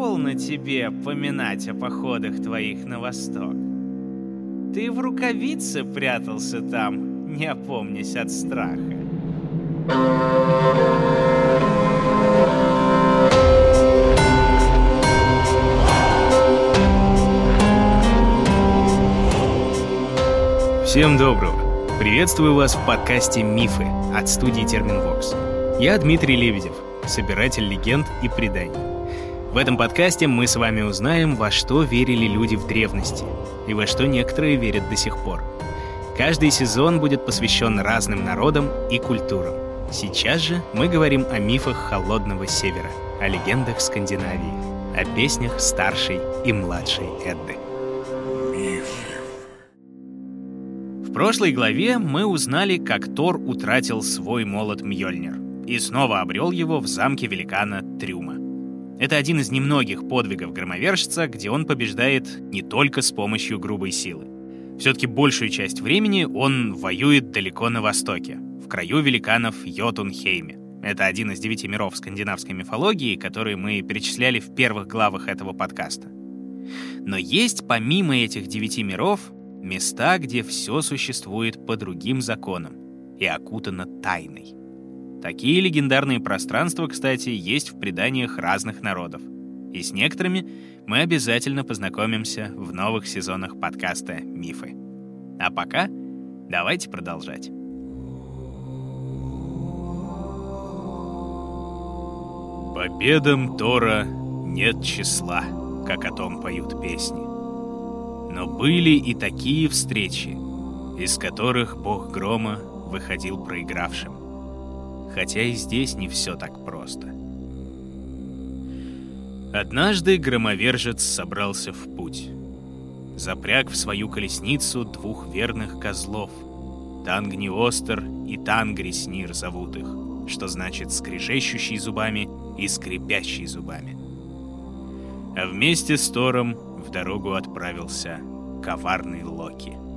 полно тебе поминать о походах твоих на восток. Ты в рукавице прятался там, не опомнясь от страха. Всем доброго! Приветствую вас в подкасте «Мифы» от студии Терминвокс. Я Дмитрий Лебедев, собиратель легенд и преданий. В этом подкасте мы с вами узнаем, во что верили люди в древности и во что некоторые верят до сих пор. Каждый сезон будет посвящен разным народам и культурам. Сейчас же мы говорим о мифах Холодного Севера, о легендах Скандинавии, о песнях старшей и младшей Эдды. В прошлой главе мы узнали, как Тор утратил свой молот Мьёльнир и снова обрел его в замке великана Трюма. Это один из немногих подвигов громовержца, где он побеждает не только с помощью грубой силы. Все-таки большую часть времени он воюет далеко на востоке, в краю великанов Йотунхейме. Это один из девяти миров скандинавской мифологии, которые мы перечисляли в первых главах этого подкаста. Но есть помимо этих девяти миров Места, где все существует по другим законам и окутано тайной. Такие легендарные пространства, кстати, есть в преданиях разных народов. И с некоторыми мы обязательно познакомимся в новых сезонах подкаста «Мифы». А пока давайте продолжать. Победам Тора нет числа, как о том поют песни. Но были и такие встречи, из которых бог грома выходил проигравшим. Хотя и здесь не все так просто. Однажды громовержец собрался в путь. Запряг в свою колесницу двух верных козлов. Тангниостер и Тангриснир зовут их, что значит скрежещущий зубами и скрипящий зубами. А вместе с Тором в дорогу отправился коварный Локи.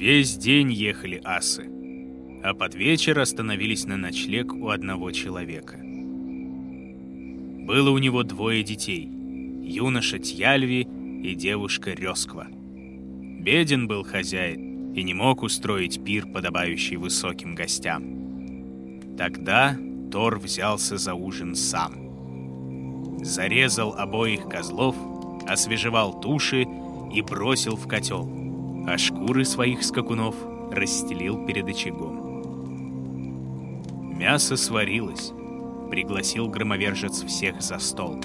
Весь день ехали асы, а под вечер остановились на ночлег у одного человека. Было у него двое детей — юноша Тьяльви и девушка Рёсква. Беден был хозяин и не мог устроить пир, подобающий высоким гостям. Тогда Тор взялся за ужин сам — зарезал обоих козлов, освежевал туши и бросил в котел, а шкуры своих скакунов расстелил перед очагом. Мясо сварилось, пригласил громовержец всех за стол.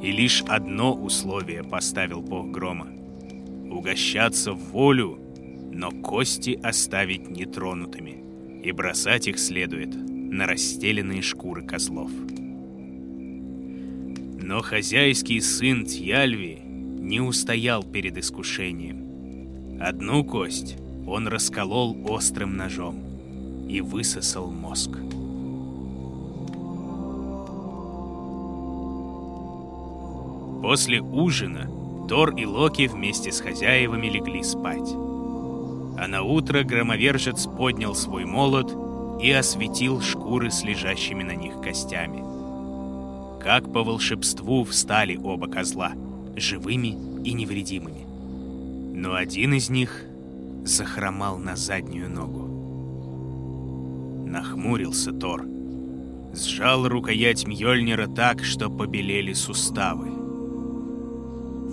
И лишь одно условие поставил бог грома — угощаться в волю, но кости оставить нетронутыми, и бросать их следует на расстеленные шкуры козлов. Но хозяйский сын Тьяльви не устоял перед искушением. Одну кость он расколол острым ножом и высосал мозг. После ужина Тор и Локи вместе с хозяевами легли спать. А на утро громовержец поднял свой молот и осветил шкуры с лежащими на них костями. Как по волшебству встали оба козла, живыми и невредимыми. Но один из них захромал на заднюю ногу. Нахмурился Тор. Сжал рукоять Мьёльнира так, что побелели суставы.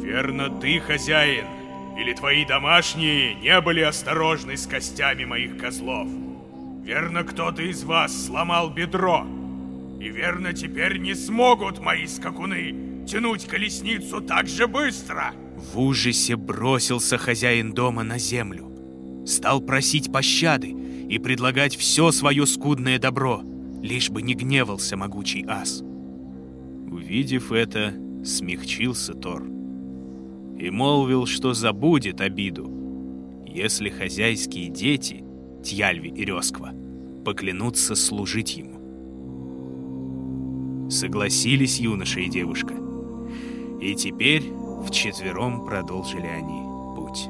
«Верно ты, хозяин, или твои домашние не были осторожны с костями моих козлов? Верно, кто-то из вас сломал бедро?» И верно, теперь не смогут мои скакуны тянуть колесницу так же быстро. В ужасе бросился хозяин дома на землю. Стал просить пощады и предлагать все свое скудное добро, лишь бы не гневался могучий ас. Увидев это, смягчился Тор и молвил, что забудет обиду, если хозяйские дети, Тьяльви и Рёсква, поклянутся служить ему. Согласились юноша и девушка. И теперь вчетвером продолжили они путь.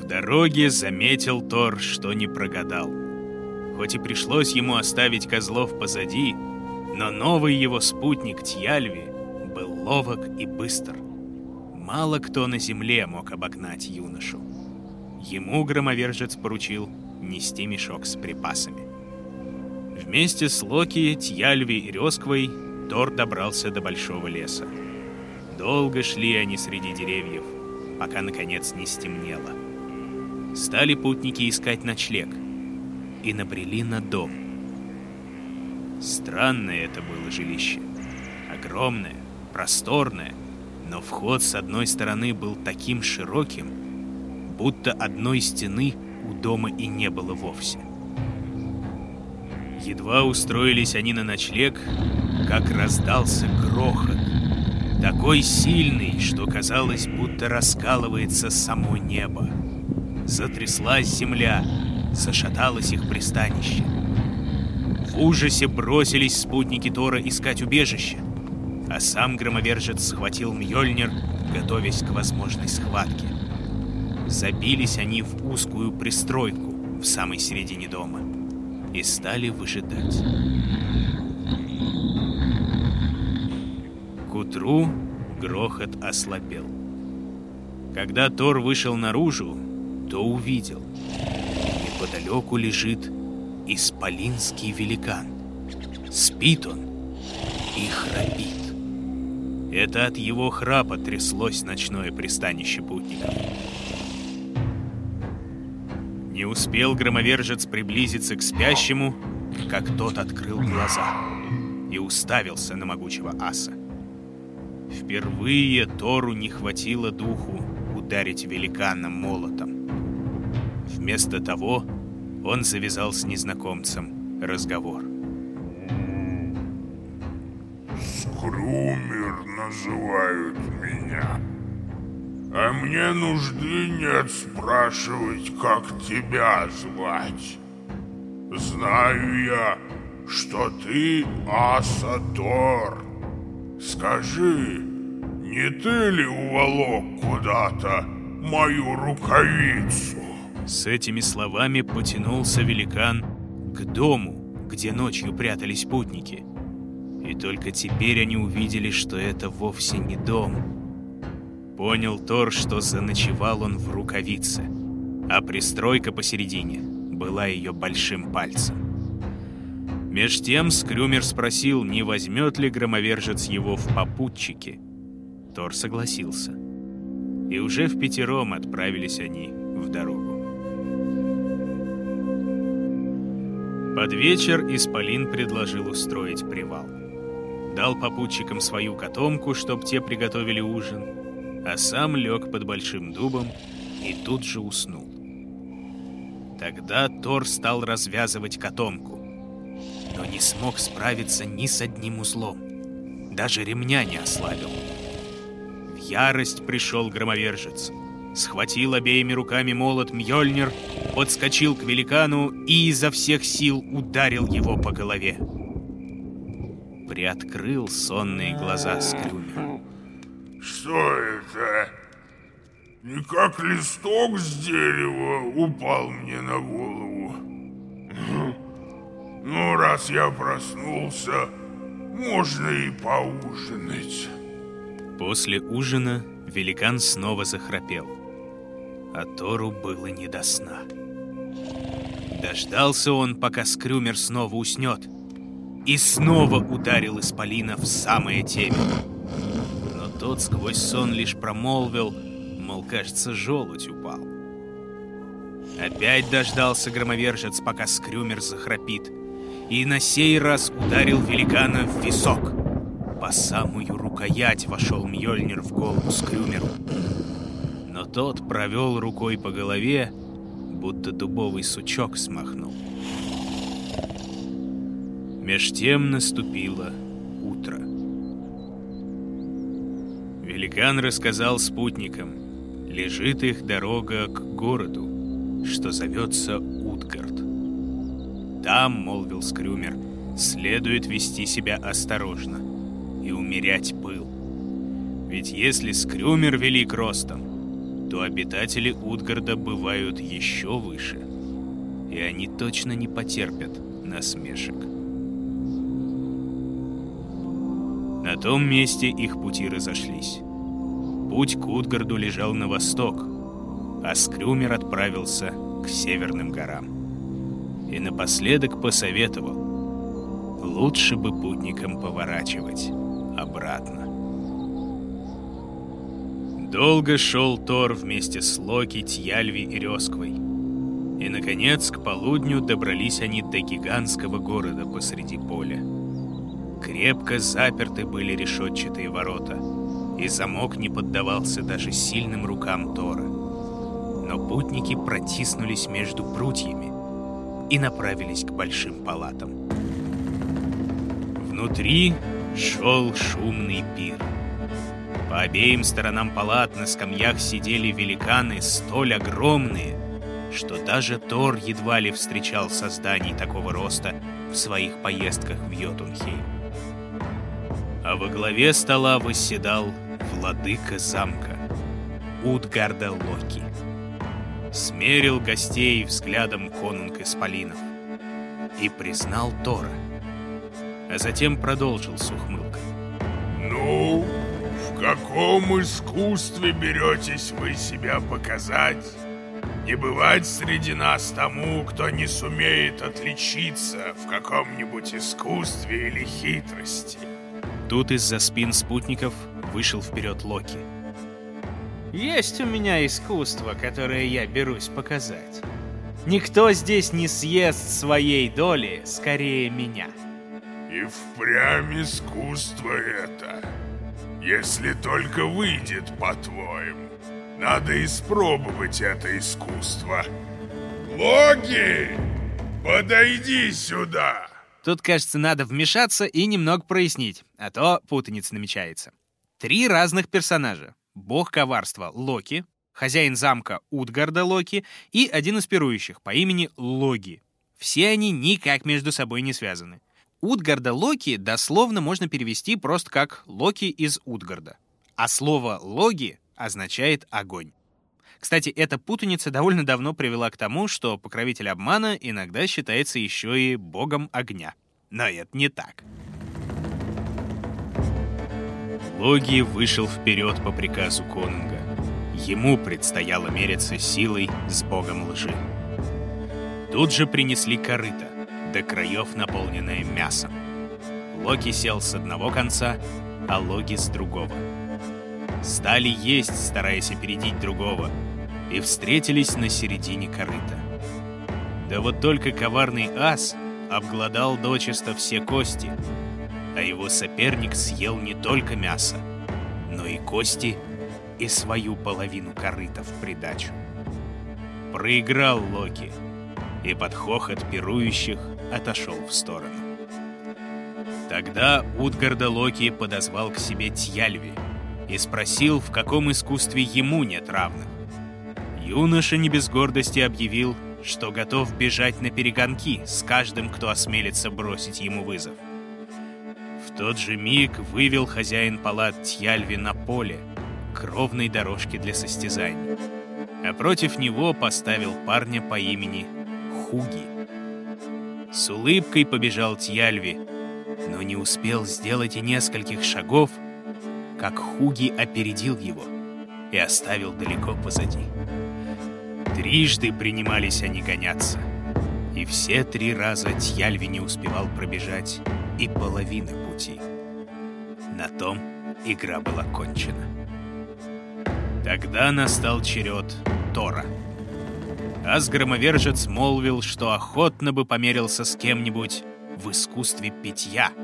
В дороге заметил Тор, что не прогадал. Хоть и пришлось ему оставить козлов позади, но новый его спутник Тьяльви был ловок и быстр. Мало кто на земле мог обогнать юношу. Ему громовержец поручил нести мешок с припасами. Вместе с Локи, Тьяльви и Рёсквой Тор добрался до большого леса. Долго шли они среди деревьев, пока наконец не стемнело. Стали путники искать ночлег и набрели на дом. Странное это было жилище. Огромное, просторное, но вход с одной стороны был таким широким, будто одной стены у дома и не было вовсе. Едва устроились они на ночлег, как раздался грохот. Такой сильный, что казалось, будто раскалывается само небо. Затряслась земля, зашаталось их пристанище. В ужасе бросились спутники Тора искать убежище, а сам громовержец схватил Мьёльнир, готовясь к возможной схватке. Забились они в узкую пристройку в самой середине дома и стали выжидать. К утру грохот ослабел. Когда Тор вышел наружу, то увидел. Неподалеку лежит исполинский великан. Спит он и храпит. Это от его храпа тряслось ночное пристанище путников. Не успел громовержец приблизиться к спящему, как тот открыл глаза и уставился на могучего аса. Впервые Тору не хватило духу ударить великана молотом. Вместо того он завязал с незнакомцем разговор. Скрумер называют меня. А мне нужды нет спрашивать, как тебя звать. Знаю я, что ты Асатор. Скажи, не ты ли уволок куда-то мою рукавицу? С этими словами потянулся великан к дому, где ночью прятались путники. И только теперь они увидели, что это вовсе не дом, Понял Тор, что заночевал он в рукавице, а пристройка посередине была ее большим пальцем. Меж тем Скрюмер спросил, не возьмет ли громовержец его в попутчики. Тор согласился. И уже в пятером отправились они в дорогу. Под вечер Исполин предложил устроить привал. Дал попутчикам свою котомку, чтоб те приготовили ужин, а сам лег под большим дубом и тут же уснул. Тогда Тор стал развязывать котомку, но не смог справиться ни с одним узлом. Даже ремня не ослабил. В ярость пришел громовержец. Схватил обеими руками молот Мьёльнир, подскочил к великану и изо всех сил ударил его по голове. Приоткрыл сонные глаза Скрюмер. Что это? Не как листок с дерева упал мне на голову. Ну, раз я проснулся, можно и поужинать. После ужина великан снова захрапел, а Тору было не до сна. Дождался он, пока Скрюмер снова уснет, и снова ударил Исполина в самое темя тот сквозь сон лишь промолвил, мол, кажется, желудь упал. Опять дождался громовержец, пока Скрюмер захрапит, и на сей раз ударил великана в висок. По самую рукоять вошел Мьёльнир в голову Скрюмеру. Но тот провел рукой по голове, будто дубовый сучок смахнул. Меж тем наступило утро. Великан рассказал спутникам. Лежит их дорога к городу, что зовется Утгард. Там, молвил Скрюмер, следует вести себя осторожно и умерять пыл. Ведь если Скрюмер велик ростом, то обитатели Утгарда бывают еще выше. и они точно не потерпят насмешек. На том месте их пути разошлись. Путь к Утгарду лежал на восток, а Скрюмер отправился к северным горам. И напоследок посоветовал, лучше бы путникам поворачивать обратно. Долго шел Тор вместе с Локи, Тьяльви и Рёсквой. И, наконец, к полудню добрались они до гигантского города посреди поля. Крепко заперты были решетчатые ворота, и замок не поддавался даже сильным рукам Тора. Но путники протиснулись между прутьями и направились к большим палатам. Внутри шел шумный пир. По обеим сторонам палат на скамьях сидели великаны столь огромные, что даже Тор едва ли встречал созданий такого роста в своих поездках в Йотунхейм. А во главе стола восседал владыка замка Утгарда Локи. Смерил гостей взглядом конунг Исполинов и признал Тора, а затем продолжил с ухмылкой. «Ну, в каком искусстве беретесь вы себя показать?» Не бывать среди нас тому, кто не сумеет отличиться в каком-нибудь искусстве или хитрости. Тут из-за спин спутников вышел вперед Локи. Есть у меня искусство, которое я берусь показать. Никто здесь не съест своей доли скорее меня. И впрямь искусство это. Если только выйдет, по-твоему. Надо испробовать это искусство. Логи, подойди сюда. Тут, кажется, надо вмешаться и немного прояснить, а то путаница намечается. Три разных персонажа. Бог коварства Локи, хозяин замка Утгарда Локи и один из пирующих по имени Логи. Все они никак между собой не связаны. Утгарда Локи дословно можно перевести просто как Локи из Утгарда. А слово «логи» означает огонь. Кстати, эта путаница довольно давно привела к тому, что покровитель обмана иногда считается еще и богом огня. Но это не так. Логи вышел вперед по приказу конунга. Ему предстояло мериться силой с богом лжи. Тут же принесли корыто, до краев наполненное мясом. Локи сел с одного конца, а Логи с другого — стали есть, стараясь опередить другого, и встретились на середине корыта. Да вот только коварный ас обглодал дочисто все кости, а его соперник съел не только мясо, но и кости и свою половину корыта в придачу. Проиграл Локи и под хохот пирующих отошел в сторону. Тогда Утгарда Локи подозвал к себе Тьяльви — и спросил, в каком искусстве ему нет равных. Юноша не без гордости объявил, что готов бежать на перегонки с каждым, кто осмелится бросить ему вызов. Тот же миг вывел хозяин палат Тьяльви на поле, к ровной дорожке для состязаний, а против него поставил парня по имени Хуги. С улыбкой побежал Тьяльви, но не успел сделать и нескольких шагов, как Хуги опередил его и оставил далеко позади. Трижды принимались они гоняться, и все три раза Тьяльви не успевал пробежать и половины пути. На том игра была кончена. Тогда настал черед Тора. Асгромовержец молвил, что охотно бы померился с кем-нибудь в искусстве питья —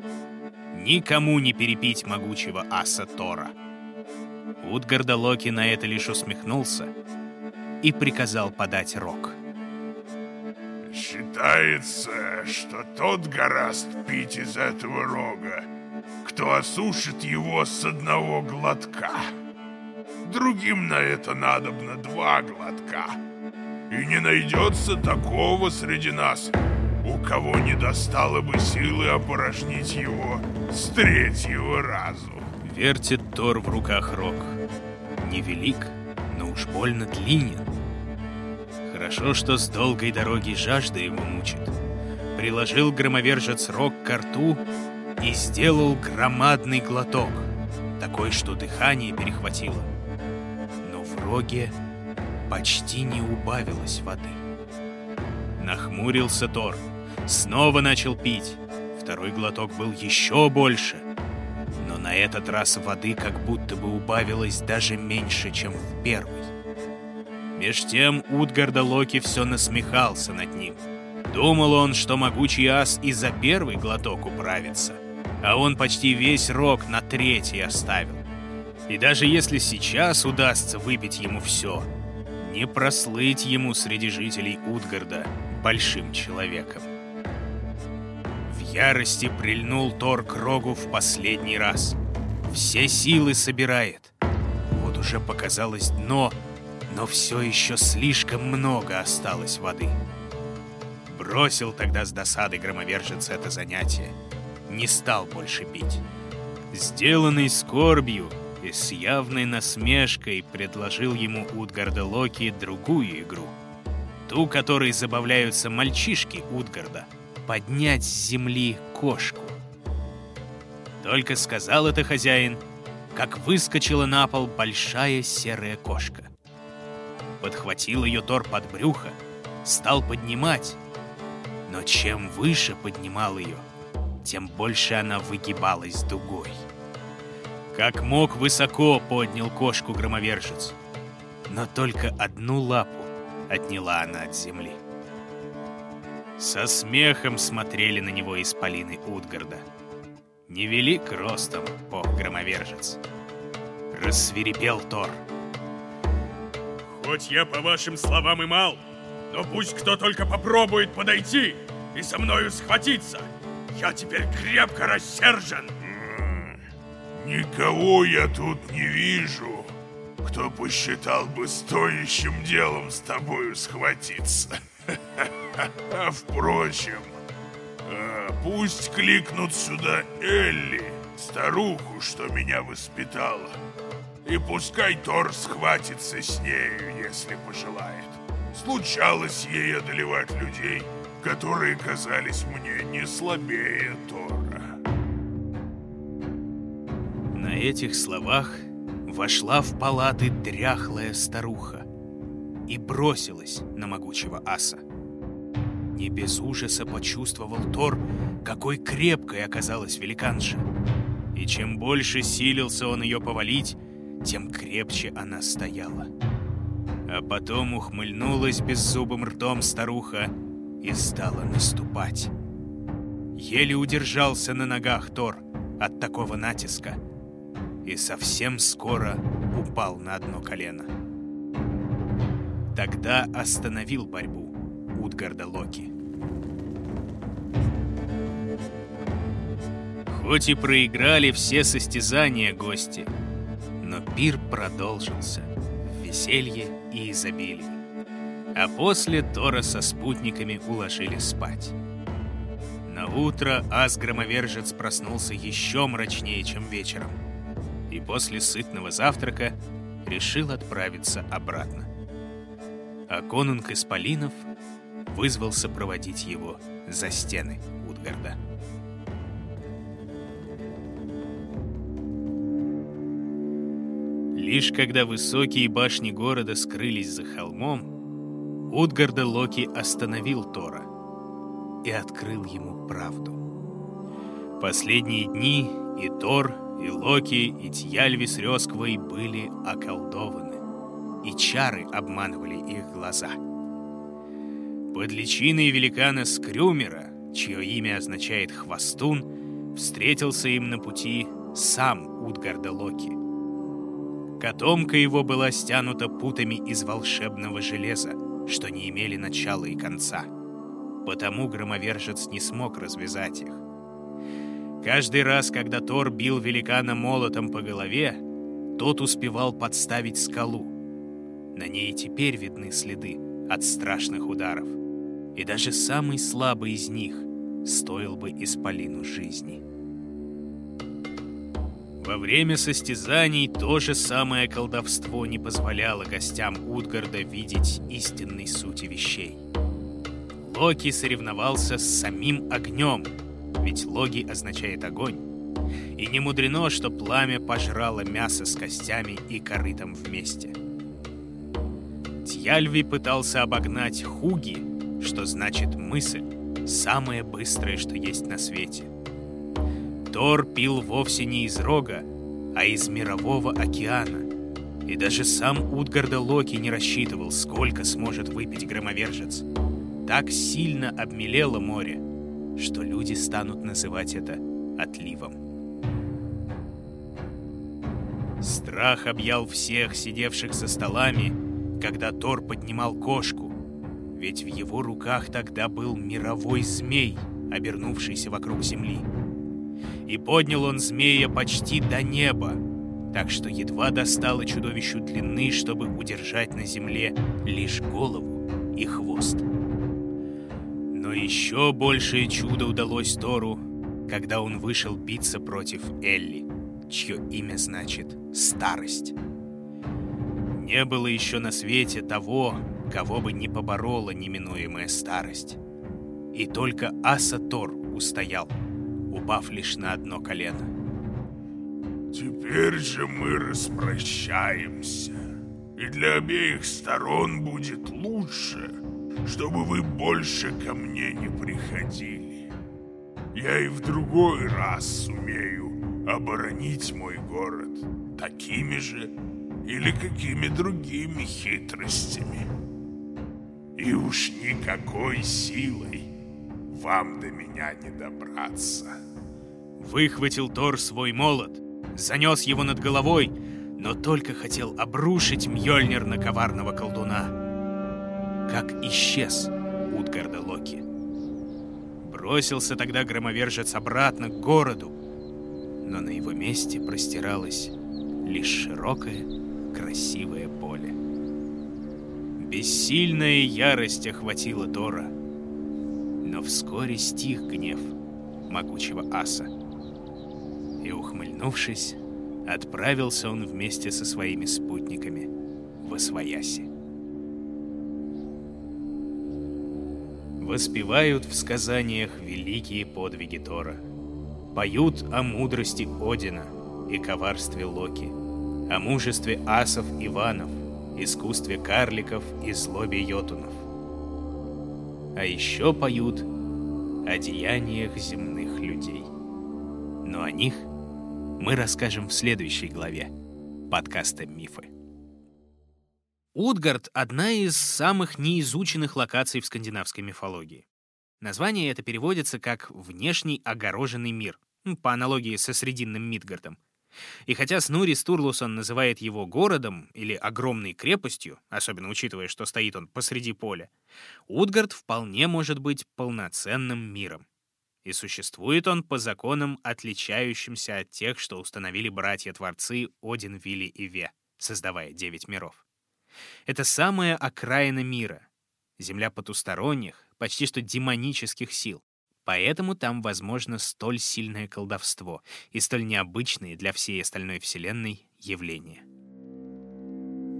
никому не перепить могучего аса Тора. Утгарда Локи на это лишь усмехнулся и приказал подать рог. Считается, что тот гораст пить из этого рога, кто осушит его с одного глотка. Другим на это надобно два глотка. И не найдется такого среди нас, у кого не достало бы силы опорожнить его с третьего разу. Вертит Тор в руках рог. Невелик, но уж больно длинен. Хорошо, что с долгой дороги жажда его мучит. Приложил громовержец рог к рту и сделал громадный глоток, такой, что дыхание перехватило. Но в роге почти не убавилось воды. Нахмурился Тор, снова начал пить. Второй глоток был еще больше. Но на этот раз воды как будто бы убавилось даже меньше, чем в первый. Меж тем Утгарда Локи все насмехался над ним. Думал он, что могучий ас и за первый глоток управится, а он почти весь рог на третий оставил. И даже если сейчас удастся выпить ему все, не прослыть ему среди жителей Утгарда большим человеком. В ярости прильнул Тор к рогу в последний раз. Все силы собирает. Вот уже показалось дно, но все еще слишком много осталось воды. Бросил тогда с досады громовержец это занятие. Не стал больше пить. Сделанный скорбью, и с явной насмешкой предложил ему Утгарда Локи другую игру. Ту, которой забавляются мальчишки Утгарда. Поднять с земли кошку. Только сказал это хозяин, как выскочила на пол большая серая кошка. Подхватил ее Тор под брюхо, стал поднимать. Но чем выше поднимал ее, тем больше она выгибалась дугой. Как мог, высоко поднял кошку громовержец. Но только одну лапу отняла она от земли. Со смехом смотрели на него исполины Утгарда. Невелик ростом бог-громовержец. Рассверепел Тор. Хоть я, по вашим словам, и мал, но пусть кто только попробует подойти и со мною схватиться. Я теперь крепко рассержен. Никого я тут не вижу, кто посчитал бы стоящим делом с тобою схватиться. Впрочем, а, пусть кликнут сюда Элли, старуху, что меня воспитала. И пускай Тор схватится с нею, если пожелает. Случалось ей одолевать людей, которые казались мне не слабее Тора. На этих словах вошла в палаты дряхлая старуха и бросилась на могучего аса. Не без ужаса почувствовал Тор, какой крепкой оказалась великанша. И чем больше силился он ее повалить, тем крепче она стояла. А потом ухмыльнулась беззубым ртом старуха и стала наступать. Еле удержался на ногах Тор от такого натиска — и совсем скоро упал на одно колено. Тогда остановил борьбу Утгарда Локи. Хоть и проиграли все состязания гости, пир продолжился в веселье и изобилии. А после Тора со спутниками уложили спать. На утро Ас-громовержец проснулся еще мрачнее, чем вечером — и после сытного завтрака решил отправиться обратно. А конунг Исполинов вызвался проводить его за стены Утгарда. Лишь когда высокие башни города скрылись за холмом, Утгарда Локи остановил Тора и открыл ему правду. Последние дни и Тор, и Локи, и Тьяльви с Рёсквой были околдованы, и чары обманывали их глаза. Под личиной великана Скрюмера, чье имя означает «хвостун», встретился им на пути сам Утгарда Локи. Котомка его была стянута путами из волшебного железа, что не имели начала и конца. Потому громовержец не смог развязать их. Каждый раз, когда Тор бил великана молотом по голове, тот успевал подставить скалу. На ней теперь видны следы от страшных ударов. И даже самый слабый из них стоил бы исполину жизни. Во время состязаний то же самое колдовство не позволяло гостям Утгарда видеть истинной сути вещей. Локи соревновался с самим огнем, ведь логи означает огонь. И не мудрено, что пламя пожрало мясо с костями и корытом вместе. Тьяльви пытался обогнать Хуги, что значит мысль, самое быстрое, что есть на свете. Тор пил вовсе не из рога, а из мирового океана. И даже сам Утгарда Локи не рассчитывал, сколько сможет выпить громовержец. Так сильно обмелело море, что люди станут называть это отливом. Страх объял всех сидевших за столами, когда Тор поднимал кошку, ведь в его руках тогда был мировой змей, обернувшийся вокруг земли. И поднял он змея почти до неба, так что едва достало чудовищу длины, чтобы удержать на земле лишь голову и хвост. Но еще большее чудо удалось Тору, когда он вышел биться против Элли, чье имя значит «старость». Не было еще на свете того, кого бы не поборола неминуемая старость. И только Аса Тор устоял, упав лишь на одно колено. Теперь же мы распрощаемся. И для обеих сторон будет лучше, чтобы вы больше ко мне не приходили. Я и в другой раз сумею оборонить мой город такими же или какими другими хитростями. И уж никакой силой вам до меня не добраться. Выхватил Тор свой молот, занес его над головой, но только хотел обрушить Мьёльнир на коварного колдуна. Как исчез Утгарда Локи. Бросился тогда громовержец обратно к городу, но на его месте простиралось лишь широкое, красивое поле. Бессильная ярость охватила Тора, но вскоре стих гнев могучего аса. И, ухмыльнувшись, отправился он вместе со своими спутниками в Освояси. Воспевают в сказаниях великие подвиги Тора. Поют о мудрости Одина и коварстве Локи, о мужестве асов Иванов, искусстве карликов и злобе йотунов. А еще поют о деяниях земных людей. Но о них мы расскажем в следующей главе подкаста «Мифы». Утгард — одна из самых неизученных локаций в скандинавской мифологии. Название это переводится как «внешний огороженный мир», по аналогии со Срединным Мидгардом. И хотя Снури Стурлусон называет его городом или огромной крепостью, особенно учитывая, что стоит он посреди поля, Утгард вполне может быть полноценным миром и существует он по законам, отличающимся от тех, что установили братья-творцы Один, Вилли и Ве, создавая девять миров. Это самая окраина мира, земля потусторонних, почти что демонических сил. Поэтому там возможно столь сильное колдовство и столь необычные для всей остальной вселенной явления.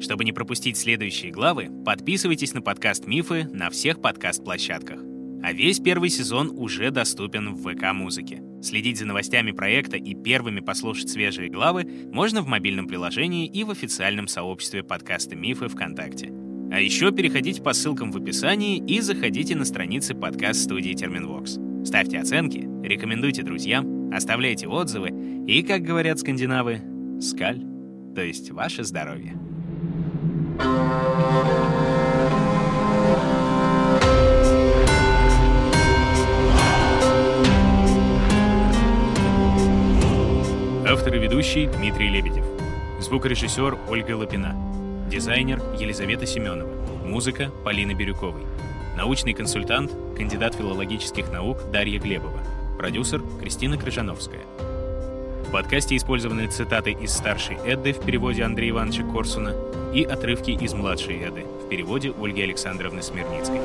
Чтобы не пропустить следующие главы, подписывайтесь на подкаст «Мифы» на всех подкаст-площадках. А весь первый сезон уже доступен в ВК-музыке. Следить за новостями проекта и первыми послушать свежие главы можно в мобильном приложении и в официальном сообществе подкаста «Мифы» ВКонтакте. А еще переходите по ссылкам в описании и заходите на страницы подкаст-студии Терминвокс. Ставьте оценки, рекомендуйте друзьям, оставляйте отзывы и, как говорят скандинавы, скаль, то есть ваше здоровье. Автор и ведущий Дмитрий Лебедев. Звукорежиссер Ольга Лапина. Дизайнер Елизавета Семенова. Музыка Полины Бирюковой. Научный консультант, кандидат филологических наук Дарья Глебова. Продюсер Кристина Крыжановская. В подкасте использованы цитаты из старшей Эдды в переводе Андрея Ивановича Корсуна и отрывки из младшей Эдды в переводе Ольги Александровны Смирницкой.